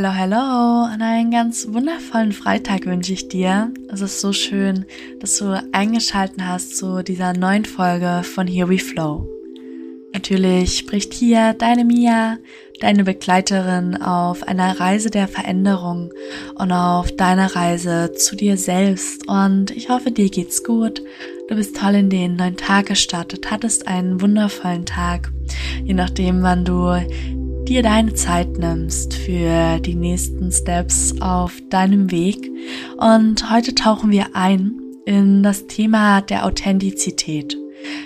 Hello, hello und einen ganz wundervollen Freitag wünsche ich dir. Es ist so schön, dass du eingeschalten hast zu dieser neuen Folge von Here We Flow. Natürlich spricht hier deine Mia, deine Begleiterin auf einer Reise der Veränderung und auf deiner Reise zu dir selbst. Und ich hoffe, dir geht's gut. Du bist toll in den neuen Tag gestartet, hattest einen wundervollen Tag. Je nachdem, wann du dir deine Zeit nimmst für die nächsten Steps auf deinem Weg. Und heute tauchen wir ein in das Thema der Authentizität.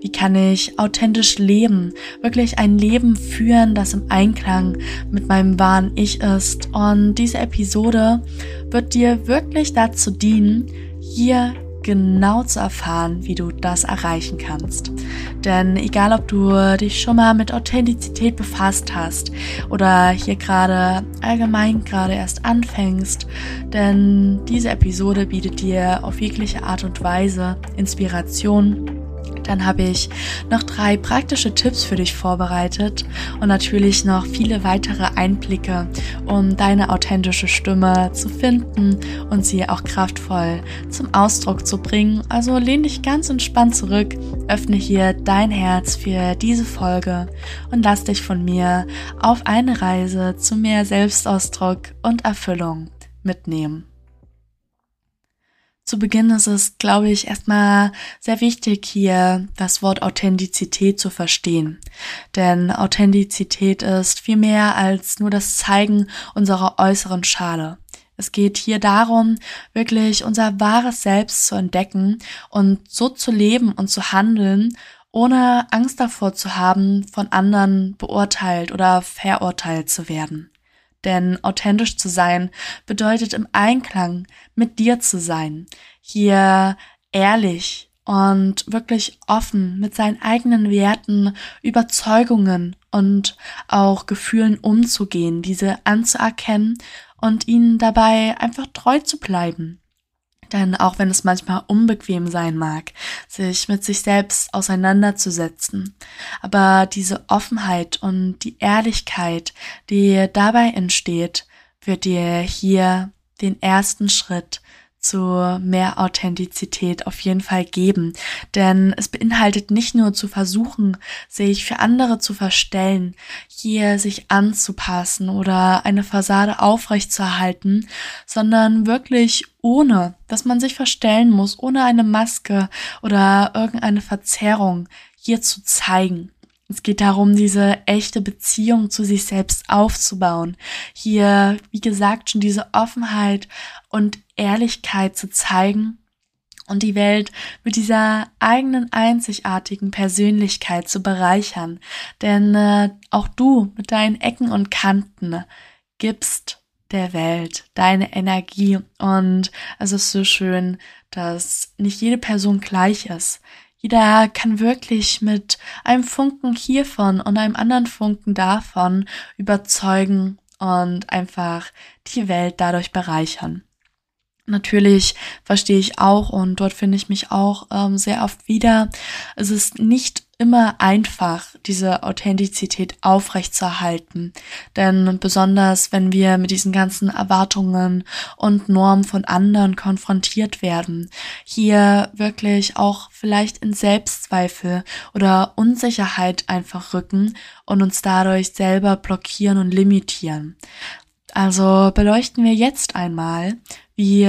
Wie kann ich authentisch leben, wirklich ein Leben führen, das im Einklang mit meinem wahren Ich ist. Und diese Episode wird dir wirklich dazu dienen, hier genau zu erfahren, wie du das erreichen kannst. Denn egal, ob du dich schon mal mit Authentizität befasst hast oder hier gerade allgemein gerade erst anfängst, denn diese Episode bietet dir auf jegliche Art und Weise Inspiration dann habe ich noch drei praktische Tipps für dich vorbereitet und natürlich noch viele weitere Einblicke, um deine authentische Stimme zu finden und sie auch kraftvoll zum Ausdruck zu bringen. Also lehn dich ganz entspannt zurück, öffne hier dein Herz für diese Folge und lass dich von mir auf eine Reise zu mehr Selbstausdruck und Erfüllung mitnehmen. Zu Beginn ist es, glaube ich, erstmal sehr wichtig, hier das Wort Authentizität zu verstehen. Denn Authentizität ist viel mehr als nur das Zeigen unserer äußeren Schale. Es geht hier darum, wirklich unser wahres Selbst zu entdecken und so zu leben und zu handeln, ohne Angst davor zu haben, von anderen beurteilt oder verurteilt zu werden. Denn authentisch zu sein bedeutet im Einklang mit dir zu sein, hier ehrlich und wirklich offen mit seinen eigenen Werten, Überzeugungen und auch Gefühlen umzugehen, diese anzuerkennen und ihnen dabei einfach treu zu bleiben. Denn auch wenn es manchmal unbequem sein mag, sich mit sich selbst auseinanderzusetzen, aber diese Offenheit und die Ehrlichkeit, die dabei entsteht, wird dir hier den ersten Schritt zu mehr Authentizität auf jeden Fall geben. Denn es beinhaltet nicht nur zu versuchen, sich für andere zu verstellen, hier sich anzupassen oder eine Fassade aufrechtzuerhalten, sondern wirklich ohne, dass man sich verstellen muss, ohne eine Maske oder irgendeine Verzerrung hier zu zeigen. Es geht darum, diese echte Beziehung zu sich selbst aufzubauen. Hier, wie gesagt, schon diese Offenheit und Ehrlichkeit zu zeigen und die Welt mit dieser eigenen einzigartigen Persönlichkeit zu bereichern. Denn äh, auch du mit deinen Ecken und Kanten gibst der Welt deine Energie und es ist so schön, dass nicht jede Person gleich ist. Jeder kann wirklich mit einem Funken hiervon und einem anderen Funken davon überzeugen und einfach die Welt dadurch bereichern. Natürlich verstehe ich auch und dort finde ich mich auch ähm, sehr oft wieder. Es ist nicht immer einfach, diese Authentizität aufrechtzuerhalten. Denn besonders, wenn wir mit diesen ganzen Erwartungen und Normen von anderen konfrontiert werden, hier wirklich auch vielleicht in Selbstzweifel oder Unsicherheit einfach rücken und uns dadurch selber blockieren und limitieren. Also beleuchten wir jetzt einmal, wie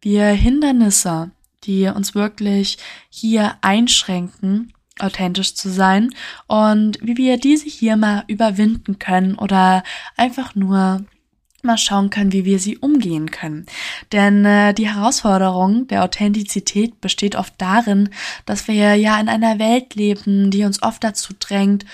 wir Hindernisse, die uns wirklich hier einschränken, authentisch zu sein und wie wir diese hier mal überwinden können oder einfach nur mal schauen können, wie wir sie umgehen können. Denn äh, die Herausforderung der Authentizität besteht oft darin, dass wir ja in einer Welt leben, die uns oft dazu drängt,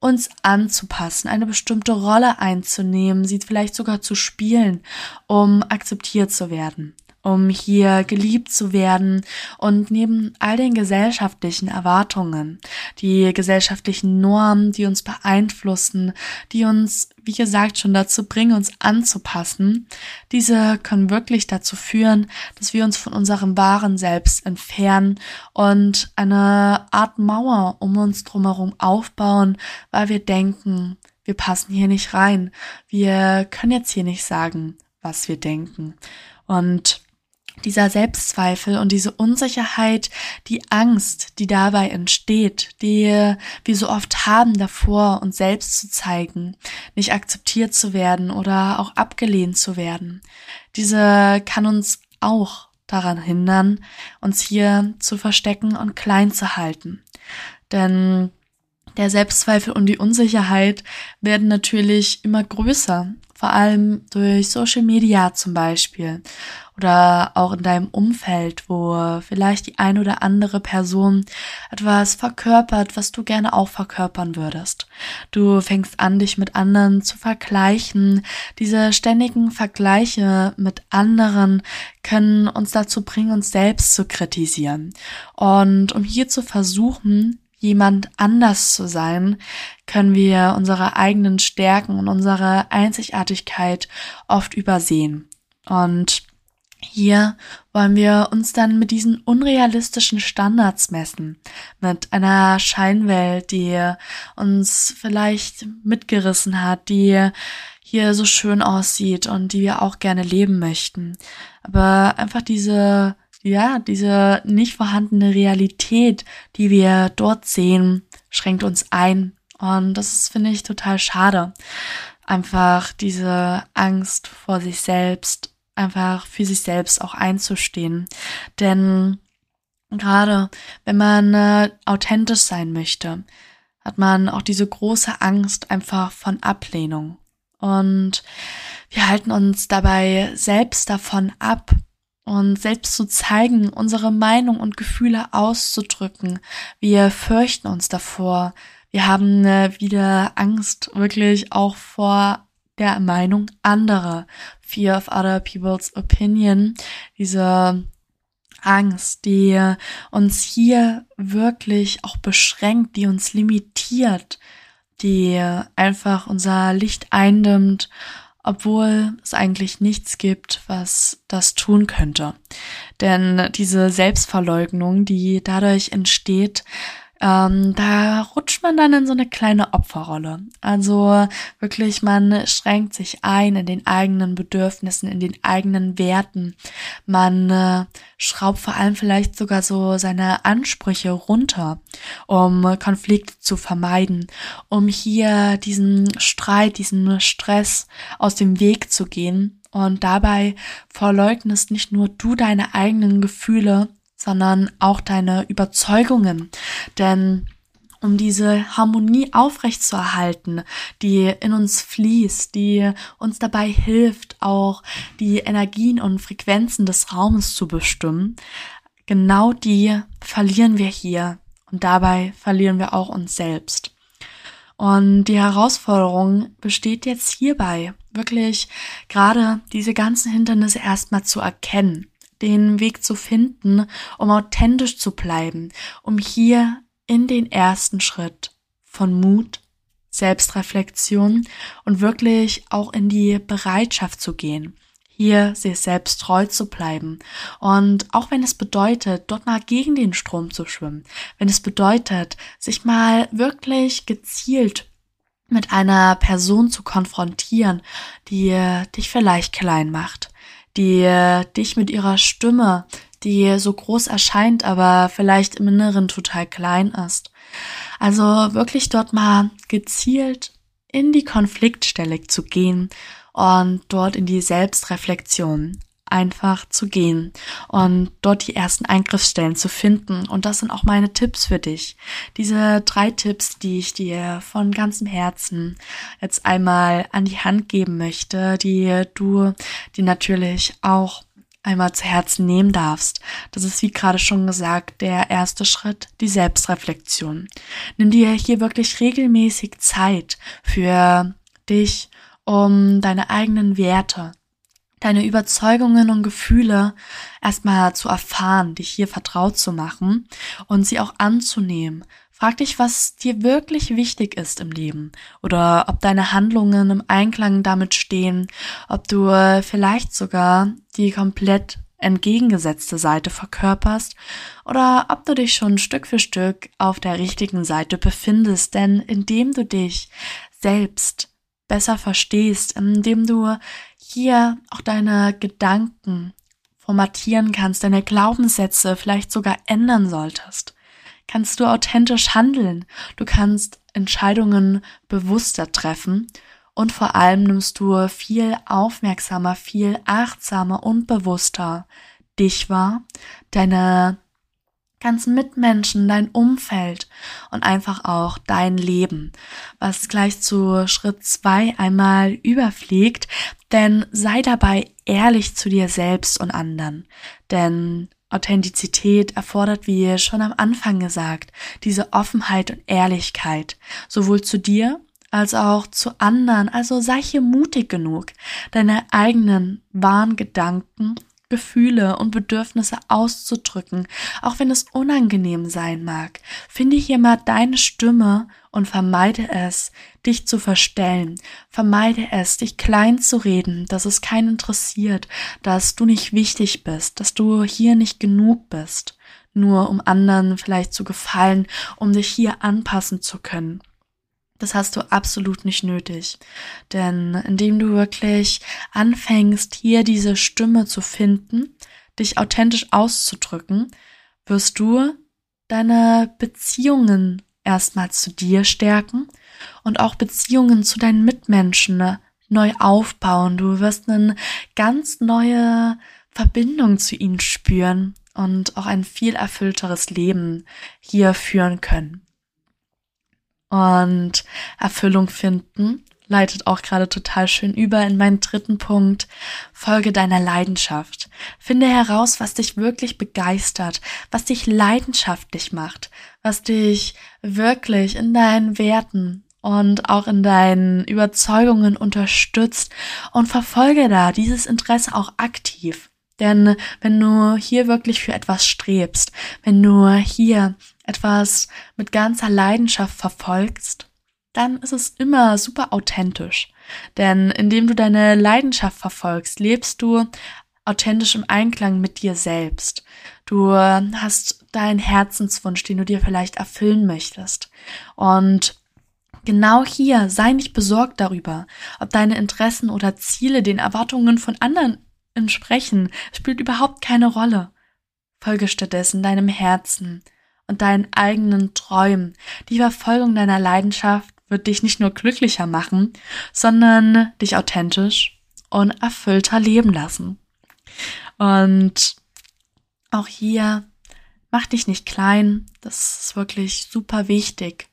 uns anzupassen, eine bestimmte Rolle einzunehmen, sie vielleicht sogar zu spielen, um akzeptiert zu werden um hier geliebt zu werden und neben all den gesellschaftlichen Erwartungen, die gesellschaftlichen Normen, die uns beeinflussen, die uns, wie gesagt, schon dazu bringen, uns anzupassen, diese können wirklich dazu führen, dass wir uns von unserem wahren Selbst entfernen und eine Art Mauer um uns drumherum aufbauen, weil wir denken, wir passen hier nicht rein, wir können jetzt hier nicht sagen, was wir denken. Und dieser Selbstzweifel und diese Unsicherheit, die Angst, die dabei entsteht, die wir so oft haben davor, uns selbst zu zeigen, nicht akzeptiert zu werden oder auch abgelehnt zu werden, diese kann uns auch daran hindern, uns hier zu verstecken und klein zu halten. Denn der Selbstzweifel und die Unsicherheit werden natürlich immer größer, vor allem durch Social Media zum Beispiel oder auch in deinem Umfeld, wo vielleicht die ein oder andere Person etwas verkörpert, was du gerne auch verkörpern würdest. Du fängst an, dich mit anderen zu vergleichen. Diese ständigen Vergleiche mit anderen können uns dazu bringen, uns selbst zu kritisieren. Und um hier zu versuchen, jemand anders zu sein, können wir unsere eigenen Stärken und unsere Einzigartigkeit oft übersehen. Und hier wollen wir uns dann mit diesen unrealistischen Standards messen, mit einer Scheinwelt, die uns vielleicht mitgerissen hat, die hier so schön aussieht und die wir auch gerne leben möchten. Aber einfach diese ja, diese nicht vorhandene Realität, die wir dort sehen, schränkt uns ein. Und das finde ich total schade. Einfach diese Angst vor sich selbst, einfach für sich selbst auch einzustehen. Denn gerade wenn man äh, authentisch sein möchte, hat man auch diese große Angst einfach von Ablehnung. Und wir halten uns dabei selbst davon ab, und selbst zu zeigen, unsere Meinung und Gefühle auszudrücken. Wir fürchten uns davor. Wir haben äh, wieder Angst wirklich auch vor der Meinung anderer. Fear of other people's opinion. Diese Angst, die uns hier wirklich auch beschränkt, die uns limitiert, die einfach unser Licht eindimmt obwohl es eigentlich nichts gibt, was das tun könnte. Denn diese Selbstverleugnung, die dadurch entsteht, ähm, da rutscht man dann in so eine kleine Opferrolle. Also wirklich, man schränkt sich ein in den eigenen Bedürfnissen, in den eigenen Werten. Man äh, schraubt vor allem vielleicht sogar so seine Ansprüche runter, um Konflikte zu vermeiden, um hier diesen Streit, diesen Stress aus dem Weg zu gehen. Und dabei verleugnest nicht nur du deine eigenen Gefühle, sondern auch deine Überzeugungen. Denn um diese Harmonie aufrechtzuerhalten, die in uns fließt, die uns dabei hilft, auch die Energien und Frequenzen des Raumes zu bestimmen, genau die verlieren wir hier und dabei verlieren wir auch uns selbst. Und die Herausforderung besteht jetzt hierbei, wirklich gerade diese ganzen Hindernisse erstmal zu erkennen den Weg zu finden, um authentisch zu bleiben, um hier in den ersten Schritt von Mut, Selbstreflexion und wirklich auch in die Bereitschaft zu gehen, hier sich selbst treu zu bleiben. Und auch wenn es bedeutet, dort mal gegen den Strom zu schwimmen, wenn es bedeutet, sich mal wirklich gezielt mit einer Person zu konfrontieren, die dich vielleicht klein macht, die dich mit ihrer Stimme, die so groß erscheint, aber vielleicht im Inneren total klein ist. Also wirklich dort mal gezielt in die Konfliktstelle zu gehen und dort in die Selbstreflexion einfach zu gehen und dort die ersten Eingriffsstellen zu finden. Und das sind auch meine Tipps für dich. Diese drei Tipps, die ich dir von ganzem Herzen jetzt einmal an die Hand geben möchte, die du dir natürlich auch einmal zu Herzen nehmen darfst. Das ist, wie gerade schon gesagt, der erste Schritt, die Selbstreflexion. Nimm dir hier wirklich regelmäßig Zeit für dich, um deine eigenen Werte, deine Überzeugungen und Gefühle erstmal zu erfahren, dich hier vertraut zu machen und sie auch anzunehmen. Frag dich, was dir wirklich wichtig ist im Leben oder ob deine Handlungen im Einklang damit stehen, ob du vielleicht sogar die komplett entgegengesetzte Seite verkörperst oder ob du dich schon Stück für Stück auf der richtigen Seite befindest, denn indem du dich selbst besser verstehst, indem du hier auch deine Gedanken formatieren kannst, deine Glaubenssätze vielleicht sogar ändern solltest, kannst du authentisch handeln. Du kannst Entscheidungen bewusster treffen und vor allem nimmst du viel aufmerksamer, viel achtsamer und bewusster dich wahr, deine ganzen Mitmenschen, dein Umfeld und einfach auch dein Leben, was gleich zu Schritt zwei einmal überfliegt, denn sei dabei ehrlich zu dir selbst und anderen, denn Authentizität erfordert, wie schon am Anfang gesagt, diese Offenheit und Ehrlichkeit, sowohl zu dir als auch zu anderen, also sei hier mutig genug, deine eigenen wahren Gedanken Gefühle und Bedürfnisse auszudrücken, auch wenn es unangenehm sein mag. Finde hier mal deine Stimme und vermeide es, dich zu verstellen. Vermeide es, dich klein zu reden, dass es keinen interessiert, dass du nicht wichtig bist, dass du hier nicht genug bist, nur um anderen vielleicht zu gefallen, um dich hier anpassen zu können. Das hast du absolut nicht nötig. Denn indem du wirklich anfängst, hier diese Stimme zu finden, dich authentisch auszudrücken, wirst du deine Beziehungen erstmal zu dir stärken und auch Beziehungen zu deinen Mitmenschen neu aufbauen. Du wirst eine ganz neue Verbindung zu ihnen spüren und auch ein viel erfüllteres Leben hier führen können und Erfüllung finden leitet auch gerade total schön über in meinen dritten Punkt. Folge deiner Leidenschaft. Finde heraus, was dich wirklich begeistert, was dich leidenschaftlich macht, was dich wirklich in deinen Werten und auch in deinen Überzeugungen unterstützt und verfolge da dieses Interesse auch aktiv. Denn wenn du hier wirklich für etwas strebst, wenn du hier etwas mit ganzer Leidenschaft verfolgst, dann ist es immer super authentisch. Denn indem du deine Leidenschaft verfolgst, lebst du authentisch im Einklang mit dir selbst. Du hast deinen Herzenswunsch, den du dir vielleicht erfüllen möchtest. Und genau hier sei nicht besorgt darüber, ob deine Interessen oder Ziele den Erwartungen von anderen entsprechen, spielt überhaupt keine Rolle. Folge stattdessen deinem Herzen, und deinen eigenen Träumen. Die Verfolgung deiner Leidenschaft wird dich nicht nur glücklicher machen, sondern dich authentisch und erfüllter leben lassen. Und auch hier mach dich nicht klein. Das ist wirklich super wichtig.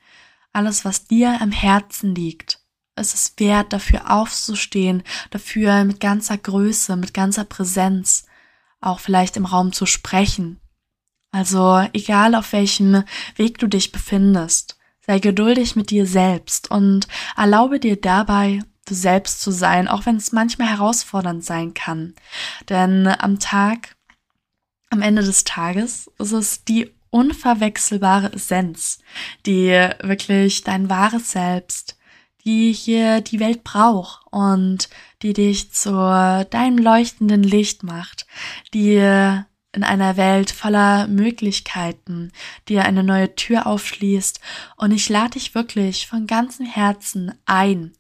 Alles, was dir am Herzen liegt, es ist wert, dafür aufzustehen, dafür mit ganzer Größe, mit ganzer Präsenz auch vielleicht im Raum zu sprechen, also egal auf welchem Weg du dich befindest, sei geduldig mit dir selbst und erlaube dir dabei, du selbst zu sein, auch wenn es manchmal herausfordernd sein kann. Denn am Tag, am Ende des Tages ist es die unverwechselbare Essenz, die wirklich dein wahres Selbst, die hier die Welt braucht und die dich zu deinem leuchtenden Licht macht, die in einer Welt voller Möglichkeiten, dir eine neue Tür aufschließt. Und ich lade dich wirklich von ganzem Herzen ein,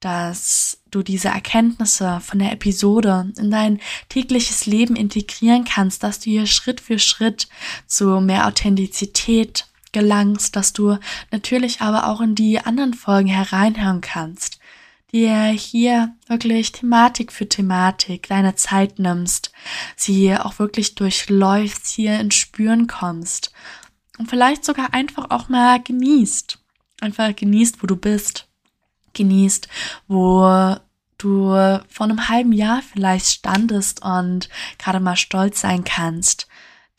dass du diese Erkenntnisse von der Episode in dein tägliches Leben integrieren kannst, dass du hier Schritt für Schritt zu mehr Authentizität gelangst, dass du natürlich aber auch in die anderen Folgen hereinhören kannst, dir hier wirklich Thematik für Thematik deine Zeit nimmst, sie auch wirklich durchläufst, hier ins Spüren kommst und vielleicht sogar einfach auch mal genießt. Einfach genießt, wo du bist. Genießt, wo du vor einem halben Jahr vielleicht standest und gerade mal stolz sein kannst.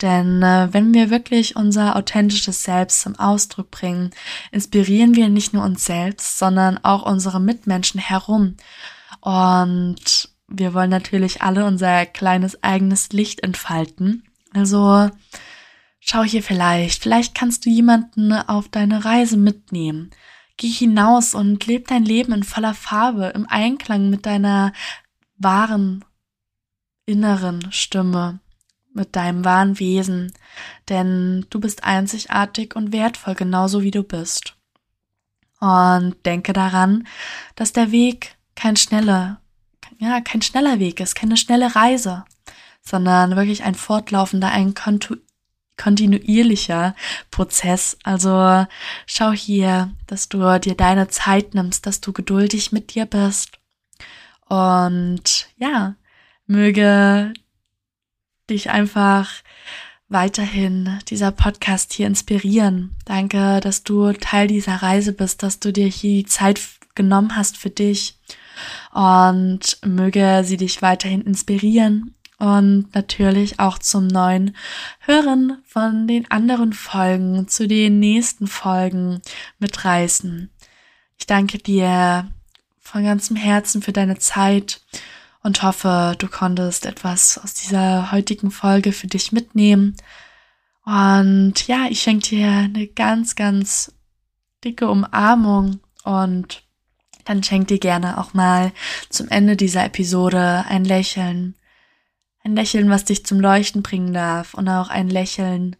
Denn äh, wenn wir wirklich unser authentisches Selbst zum Ausdruck bringen, inspirieren wir nicht nur uns selbst, sondern auch unsere Mitmenschen herum. Und wir wollen natürlich alle unser kleines eigenes Licht entfalten. Also schau hier vielleicht, vielleicht kannst du jemanden auf deine Reise mitnehmen. Geh hinaus und leb dein Leben in voller Farbe, im Einklang mit deiner wahren inneren Stimme mit deinem wahren Wesen, denn du bist einzigartig und wertvoll genauso wie du bist. Und denke daran, dass der Weg kein schneller, ja, kein schneller Weg ist, keine schnelle Reise, sondern wirklich ein fortlaufender, ein kontinuierlicher Prozess. Also schau hier, dass du dir deine Zeit nimmst, dass du geduldig mit dir bist. Und ja, möge dich einfach weiterhin dieser Podcast hier inspirieren. Danke, dass du Teil dieser Reise bist, dass du dir hier die Zeit genommen hast für dich und möge sie dich weiterhin inspirieren und natürlich auch zum neuen Hören von den anderen Folgen, zu den nächsten Folgen mitreißen. Ich danke dir von ganzem Herzen für deine Zeit und hoffe, du konntest etwas aus dieser heutigen Folge für dich mitnehmen. Und ja, ich schenke dir eine ganz, ganz dicke Umarmung und dann schenk dir gerne auch mal zum Ende dieser Episode ein Lächeln. Ein Lächeln, was dich zum Leuchten bringen darf und auch ein Lächeln,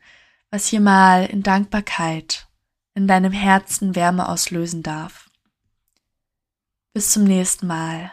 was hier mal in Dankbarkeit in deinem Herzen Wärme auslösen darf. Bis zum nächsten Mal.